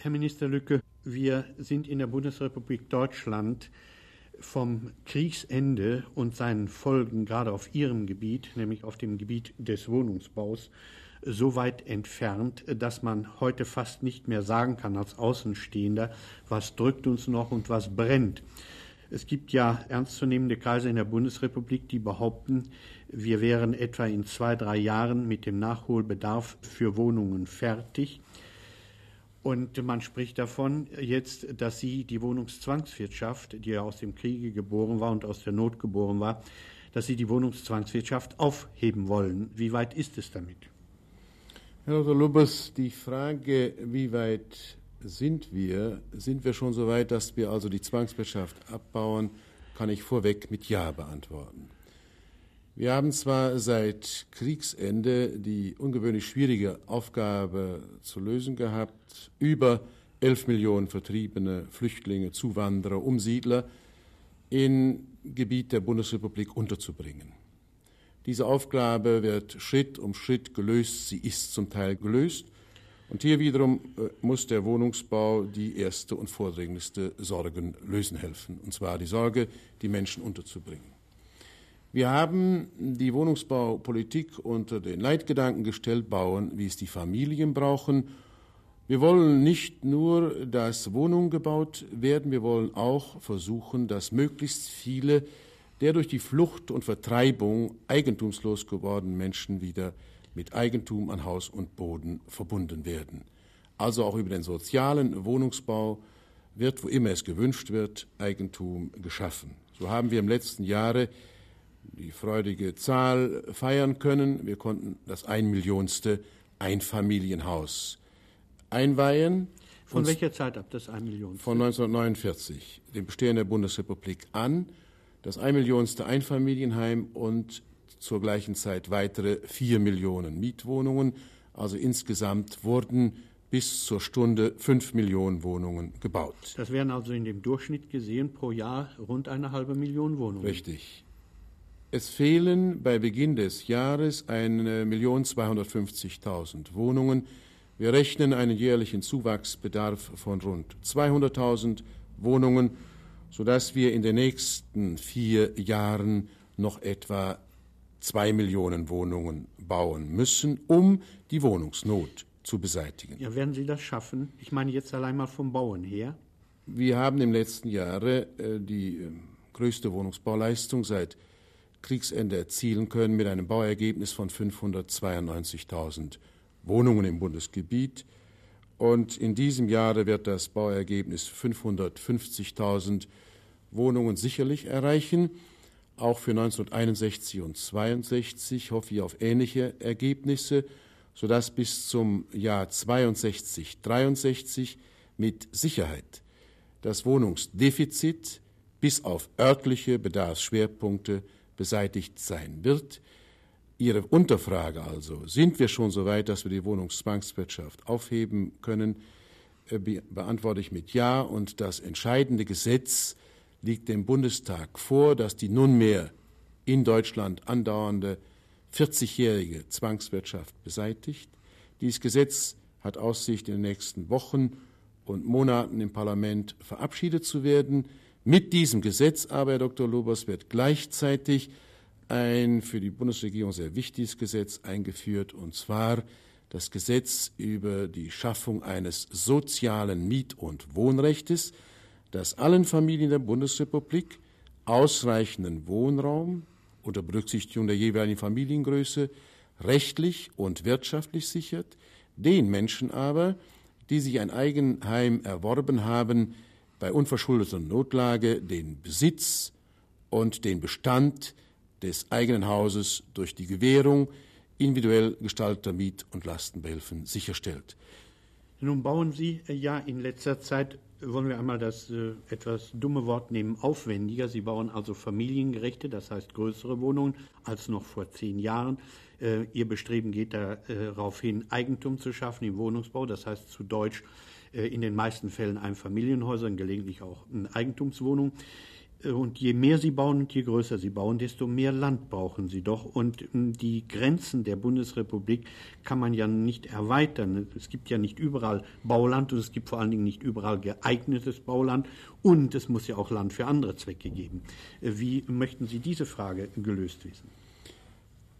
Herr Minister Lücke, wir sind in der Bundesrepublik Deutschland vom Kriegsende und seinen Folgen gerade auf Ihrem Gebiet, nämlich auf dem Gebiet des Wohnungsbaus, so weit entfernt, dass man heute fast nicht mehr sagen kann als Außenstehender, was drückt uns noch und was brennt. Es gibt ja ernstzunehmende Kreise in der Bundesrepublik, die behaupten, wir wären etwa in zwei, drei Jahren mit dem Nachholbedarf für Wohnungen fertig. Und man spricht davon jetzt, dass sie die Wohnungszwangswirtschaft, die ja aus dem Kriege geboren war und aus der Not geboren war, dass sie die Wohnungszwangswirtschaft aufheben wollen. Wie weit ist es damit? Herr Dr. Lubers, die Frage, wie weit sind wir, sind wir schon so weit, dass wir also die Zwangswirtschaft abbauen, kann ich vorweg mit Ja beantworten. Wir haben zwar seit Kriegsende die ungewöhnlich schwierige Aufgabe zu lösen gehabt, über 11 Millionen Vertriebene, Flüchtlinge, Zuwanderer, Umsiedler in Gebiet der Bundesrepublik unterzubringen. Diese Aufgabe wird Schritt um Schritt gelöst, sie ist zum Teil gelöst. Und hier wiederum äh, muss der Wohnungsbau die erste und vordringlichste Sorgen lösen helfen, und zwar die Sorge, die Menschen unterzubringen. Wir haben die Wohnungsbaupolitik unter den Leitgedanken gestellt, bauen, wie es die Familien brauchen. Wir wollen nicht nur, dass Wohnungen gebaut werden, wir wollen auch versuchen, dass möglichst viele der durch die Flucht und Vertreibung eigentumslos gewordenen Menschen wieder mit Eigentum an Haus und Boden verbunden werden. Also auch über den sozialen Wohnungsbau wird, wo immer es gewünscht wird, Eigentum geschaffen. So haben wir im letzten Jahre die freudige Zahl feiern können. Wir konnten das ein Millionste Einfamilienhaus einweihen. Von welcher Zeit ab das ein Millionste? Von 1949, dem Bestehen der Bundesrepublik an. Das ein Millionste Einfamilienheim und zur gleichen Zeit weitere vier Millionen Mietwohnungen. Also insgesamt wurden bis zur Stunde fünf Millionen Wohnungen gebaut. Das wären also in dem Durchschnitt gesehen pro Jahr rund eine halbe Million Wohnungen. Richtig. Es fehlen bei Beginn des Jahres 1.250.000 Wohnungen. Wir rechnen einen jährlichen Zuwachsbedarf von rund 200.000 Wohnungen, sodass wir in den nächsten vier Jahren noch etwa zwei Millionen Wohnungen bauen müssen, um die Wohnungsnot zu beseitigen. Ja, werden Sie das schaffen? Ich meine jetzt allein mal vom Bauen her. Wir haben im letzten Jahre äh, die äh, größte Wohnungsbauleistung seit Kriegsende erzielen können mit einem Bauergebnis von 592.000 Wohnungen im Bundesgebiet. Und in diesem Jahre wird das Bauergebnis 550.000 Wohnungen sicherlich erreichen. Auch für 1961 und 62 hoffe ich auf ähnliche Ergebnisse, sodass bis zum Jahr 62, 63 mit Sicherheit das Wohnungsdefizit bis auf örtliche Bedarfsschwerpunkte beseitigt sein wird. Ihre Unterfrage also, sind wir schon so weit, dass wir die Wohnungszwangswirtschaft aufheben können, äh, beantworte ich mit Ja. Und das entscheidende Gesetz liegt dem Bundestag vor, das die nunmehr in Deutschland andauernde 40-jährige Zwangswirtschaft beseitigt. Dieses Gesetz hat Aussicht, in den nächsten Wochen und Monaten im Parlament verabschiedet zu werden. Mit diesem Gesetz aber, Herr Dr. Lobers, wird gleichzeitig ein für die Bundesregierung sehr wichtiges Gesetz eingeführt, und zwar das Gesetz über die Schaffung eines sozialen Miet- und Wohnrechtes, das allen Familien der Bundesrepublik ausreichenden Wohnraum unter Berücksichtigung der jeweiligen Familiengröße rechtlich und wirtschaftlich sichert, den Menschen aber, die sich ein Eigenheim erworben haben, bei unverschuldeter Notlage den Besitz und den Bestand des eigenen Hauses durch die Gewährung individuell gestalteter Miet- und Lastenbehilfen sicherstellt. Nun bauen Sie ja in letzter Zeit, wollen wir einmal das äh, etwas dumme Wort nehmen, aufwendiger. Sie bauen also familiengerechte, das heißt größere Wohnungen als noch vor zehn Jahren. Äh, Ihr Bestreben geht darauf hin, Eigentum zu schaffen im Wohnungsbau, das heißt zu Deutsch in den meisten Fällen Einfamilienhäusern, gelegentlich auch Eigentumswohnungen. Äh, und je mehr sie bauen und je größer sie bauen, desto mehr Land brauchen sie doch. Und ähm, die Grenzen der Bundesrepublik kann man ja nicht erweitern. Es gibt ja nicht überall Bauland und es gibt vor allen Dingen nicht überall geeignetes Bauland. Und es muss ja auch Land für andere Zwecke geben. Äh, wie möchten Sie diese Frage gelöst wissen?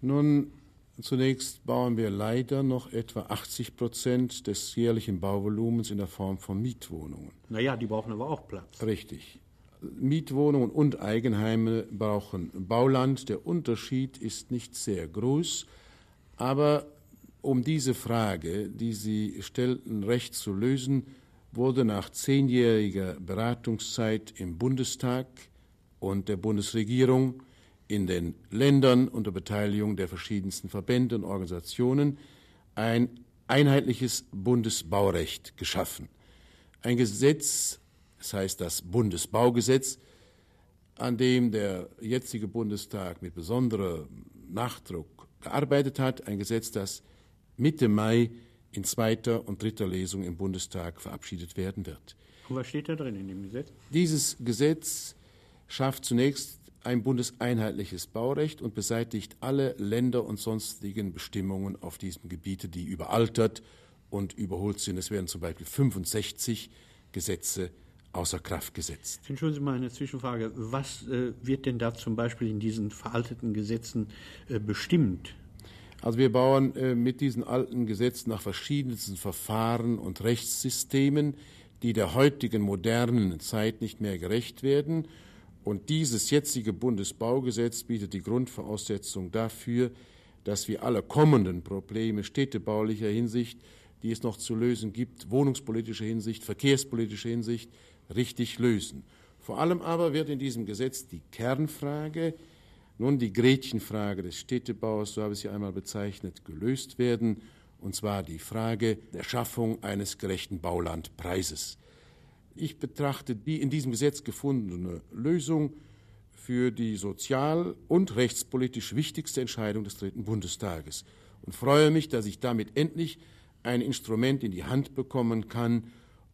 Nun, zunächst bauen wir leider noch etwa 80 Prozent des jährlichen Bauvolumens in der Form von Mietwohnungen. Naja, die brauchen aber auch Platz. Richtig. Mietwohnungen und Eigenheime brauchen Bauland. Der Unterschied ist nicht sehr groß, aber um diese Frage, die Sie stellten, recht zu lösen, wurde nach zehnjähriger Beratungszeit im Bundestag und der Bundesregierung in den Ländern unter Beteiligung der verschiedensten Verbände und Organisationen ein einheitliches Bundesbaurecht geschaffen. Ein Gesetz das heißt das Bundesbaugesetz, an dem der jetzige Bundestag mit besonderem Nachdruck gearbeitet hat, ein Gesetz, das Mitte Mai in zweiter und dritter Lesung im Bundestag verabschiedet werden wird. Und was steht da drin in dem Gesetz? Dieses Gesetz schafft zunächst ein bundeseinheitliches Baurecht und beseitigt alle Länder und sonstigen Bestimmungen auf diesem Gebiet, die überaltert und überholt sind. Es werden zum Beispiel 65 Gesetze außer Kraft gesetzt. Entschuldigen Sie mal eine Zwischenfrage. Was äh, wird denn da zum Beispiel in diesen veralteten Gesetzen äh, bestimmt? Also wir bauen äh, mit diesen alten Gesetzen nach verschiedensten Verfahren und Rechtssystemen, die der heutigen modernen Zeit nicht mehr gerecht werden. Und dieses jetzige Bundesbaugesetz bietet die Grundvoraussetzung dafür, dass wir alle kommenden Probleme städtebaulicher Hinsicht, die es noch zu lösen gibt, wohnungspolitischer Hinsicht, verkehrspolitischer Hinsicht, richtig lösen. Vor allem aber wird in diesem Gesetz die Kernfrage, nun die Gretchenfrage des Städtebaus, so habe ich sie einmal bezeichnet, gelöst werden, und zwar die Frage der Schaffung eines gerechten Baulandpreises. Ich betrachte die in diesem Gesetz gefundene Lösung für die sozial- und rechtspolitisch wichtigste Entscheidung des Dritten Bundestages und freue mich, dass ich damit endlich ein Instrument in die Hand bekommen kann,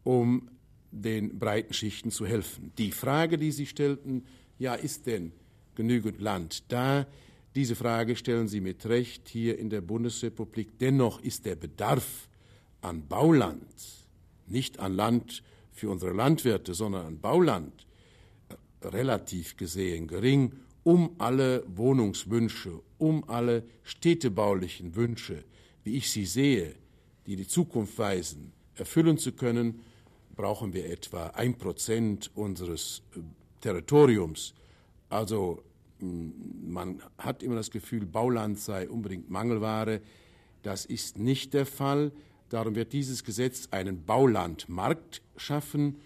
um den breiten Schichten zu helfen. Die Frage, die Sie stellten, ja, ist denn genügend Land da? Diese Frage stellen Sie mit Recht hier in der Bundesrepublik. Dennoch ist der Bedarf an Bauland, nicht an Land für unsere Landwirte, sondern an Bauland, relativ gesehen gering, um alle Wohnungswünsche, um alle städtebaulichen Wünsche, wie ich sie sehe, die die Zukunft weisen, erfüllen zu können, brauchen wir etwa ein Prozent unseres äh, Territoriums. Also man hat immer das Gefühl, Bauland sei unbedingt Mangelware. Das ist nicht der Fall. Darum wird dieses Gesetz einen Baulandmarkt schaffen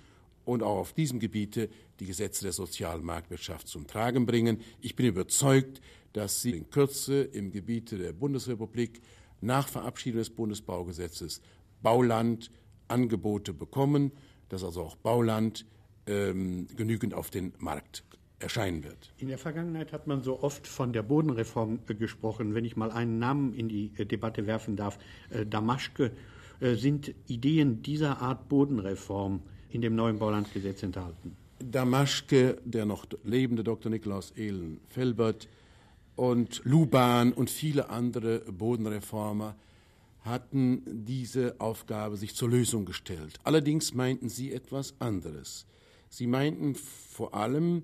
und auch auf diesem Gebiete die Gesetze der sozialen Marktwirtschaft zum Tragen bringen. Ich bin überzeugt, dass sie in Kürze im Gebiete der Bundesrepublik nach Verabschiedung des Bundesbaugesetzes Bauland Angebote bekommen, dass also auch Bauland ähm, genügend auf den Markt erscheinen wird. In der Vergangenheit hat man so oft von der Bodenreform äh, gesprochen. Wenn ich mal einen Namen in die äh, Debatte werfen darf, äh, Damaschke, sind Ideen dieser Art Bodenreform in dem neuen Baulandgesetz enthalten? Damaschke, der noch lebende Dr. Nikolaus Ehlen Felbert und Luban und viele andere Bodenreformer hatten diese Aufgabe sich zur Lösung gestellt. Allerdings meinten sie etwas anderes. Sie meinten vor allem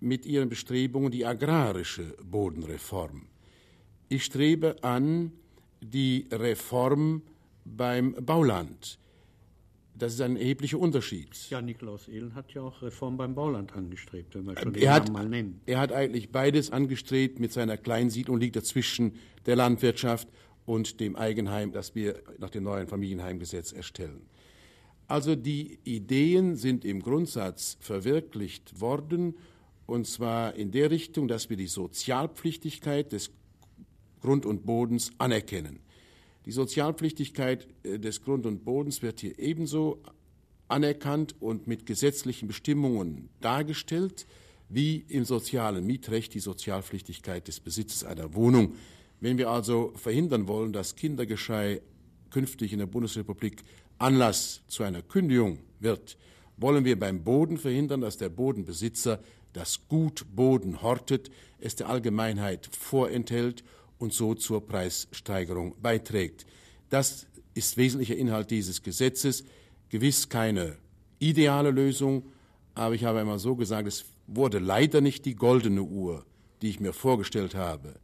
mit ihren Bestrebungen die agrarische Bodenreform. Ich strebe an die Reform beim Bauland. Das ist ein erheblicher Unterschied. Ja, Nikolaus Ehlen hat ja auch Reform beim Bauland angestrebt, wenn wir schon den er hat, mal nennen. Er hat eigentlich beides angestrebt. Mit seiner Kleinsiedlung liegt er zwischen der Landwirtschaft und dem Eigenheim, das wir nach dem neuen Familienheimgesetz erstellen. Also die Ideen sind im Grundsatz verwirklicht worden, und zwar in der Richtung, dass wir die Sozialpflichtigkeit des Grund und Bodens anerkennen. Die Sozialpflichtigkeit äh, des Grund und Bodens wird hier ebenso anerkannt und mit gesetzlichen Bestimmungen dargestellt, wie im sozialen Mietrecht die Sozialpflichtigkeit des Besitzes einer Wohnung wenn wir also verhindern wollen, dass Kindergeschrei künftig in der Bundesrepublik Anlass zu einer Kündigung wird, wollen wir beim Boden verhindern, dass der Bodenbesitzer das Gut Boden hortet, es der Allgemeinheit vorenthält und so zur Preissteigerung beiträgt. Das ist wesentlicher Inhalt dieses Gesetzes. Gewiss keine ideale Lösung, aber ich habe einmal so gesagt, es wurde leider nicht die goldene Uhr, die ich mir vorgestellt habe.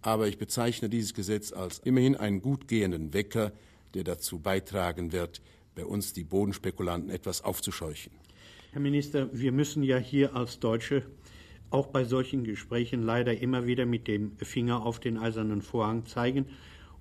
Aber ich bezeichne dieses Gesetz als immerhin einen gut gehenden Wecker, der dazu beitragen wird, bei uns die Bodenspekulanten etwas aufzuscheuchen. Herr Minister, wir müssen ja hier als Deutsche auch bei solchen Gesprächen leider immer wieder mit dem Finger auf den eisernen Vorhang zeigen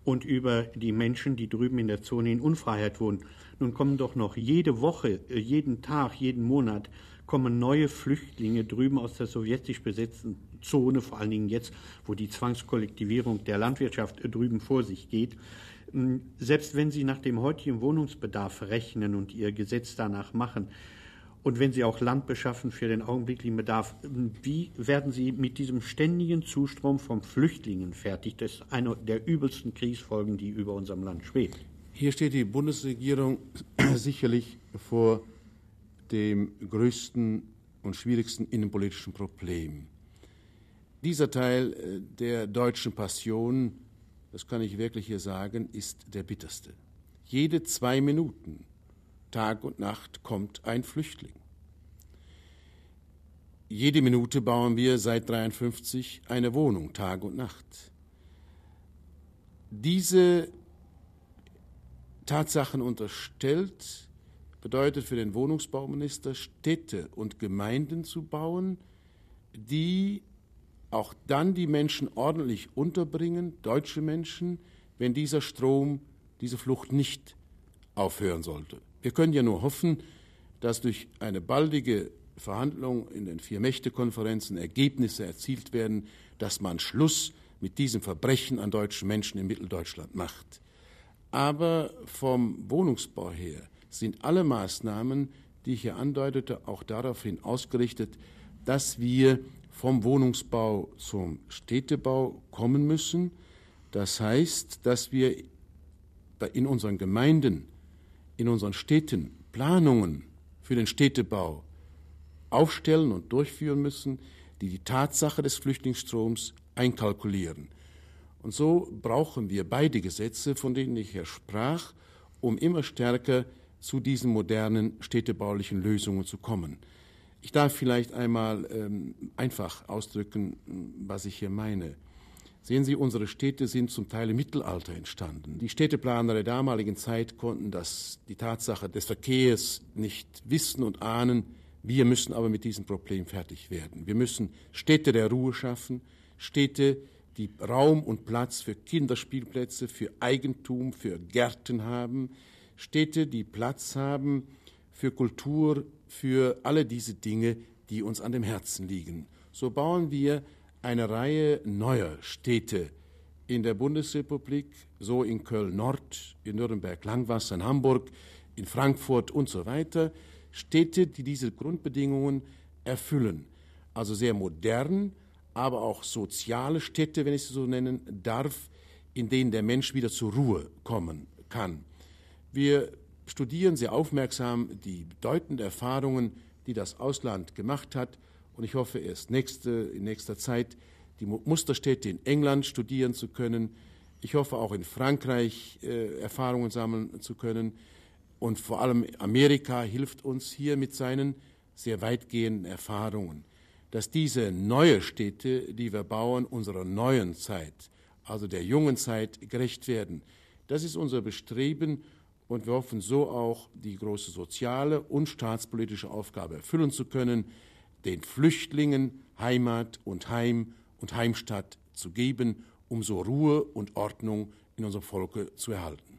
und über die Menschen, die drüben in der Zone in Unfreiheit wohnen. Nun kommen doch noch jede Woche, äh, jeden Tag, jeden Monat kommen neue Flüchtlinge drüben aus der sowjetisch besetzten Zone, vor allen Dingen jetzt, wo die Zwangskollektivierung der Landwirtschaft drüben vor sich geht. Hm, selbst wenn Sie nach dem heutigen Wohnungsbedarf rechnen und Ihr Gesetz danach machen, und wenn Sie auch Land beschaffen für den augenblicklichen Bedarf, wie werden Sie mit diesem ständigen Zustrom von Flüchtlingen fertig? Das ist eine der übelsten Kriegsfolgen, die über unserem Land schwebt. Hier steht die Bundesregierung sicherlich vor dem größten und schwierigsten innenpolitischen Problem. Dieser Teil äh, der deutschen Passion, das kann ich wirklich hier sagen, ist der bitterste. Jede zwei Minuten Tag und Nacht kommt ein Flüchtling. Jede Minute bauen wir seit 53 eine Wohnung, Tag und Nacht. Diese Tatsachen unterstellt bedeutet für den Wohnungsbauminister, Städte und Gemeinden zu bauen, die auch dann die Menschen ordentlich unterbringen, deutsche Menschen, wenn dieser Strom, diese Flucht nicht aufhören sollte. Wir können ja nur hoffen, dass durch eine baldige Verhandlung in den Vier-Mächte-Konferenzen Ergebnisse erzielt werden, dass man Schluss mit diesem Verbrechen an deutschen Menschen in Mitteldeutschland macht. Aber vom Wohnungsbau her sind alle Maßnahmen, die ich hier andeutete, auch daraufhin ausgerichtet, dass wir vom Wohnungsbau zum Städtebau kommen müssen. Das heißt, dass wir in unseren Gemeinden in unseren Städten Planungen für den Städtebau aufstellen und durchführen müssen, die die Tatsache des Flüchtlingsstroms einkalkulieren. Und so brauchen wir beide Gesetze, von denen ich hier sprach, um immer stärker zu diesen modernen städtebaulichen Lösungen zu kommen. Ich darf vielleicht einmal ähm, einfach ausdrücken, was ich hier meine. Sehen Sie, unsere Städte sind zum Teil im Mittelalter entstanden. Die Städteplaner der damaligen Zeit konnten das, die Tatsache des Verkehrs nicht wissen und ahnen. Wir müssen aber mit diesem Problem fertig werden. Wir müssen Städte der Ruhe schaffen, Städte, die Raum und Platz für Kinderspielplätze, für Eigentum, für Gärten haben, Städte, die Platz haben für Kultur, für alle diese Dinge, die uns an dem Herzen liegen. So bauen wir eine Reihe neuer Städte in der Bundesrepublik, so in Köln-Nord, in Nürnberg-Langwasser, in Hamburg, in Frankfurt und so weiter. Städte, die diese Grundbedingungen erfüllen. Also sehr modern, aber auch soziale Städte, wenn ich sie so nennen darf, in denen der Mensch wieder zur Ruhe kommen kann. Wir studieren sehr aufmerksam die bedeutenden Erfahrungen, die das Ausland gemacht hat und ich hoffe erst nächste, in nächster Zeit die Musterstädte in England studieren zu können. Ich hoffe auch in Frankreich äh, Erfahrungen sammeln zu können. Und vor allem Amerika hilft uns hier mit seinen sehr weitgehenden Erfahrungen, dass diese neue Städte, die wir bauen, unserer neuen Zeit, also der jungen Zeit, gerecht werden. Das ist unser Bestreben und wir hoffen so auch, die große soziale und staatspolitische Aufgabe erfüllen zu können den Flüchtlingen Heimat und Heim und Heimstatt zu geben, um so Ruhe und Ordnung in unserem Volke zu erhalten.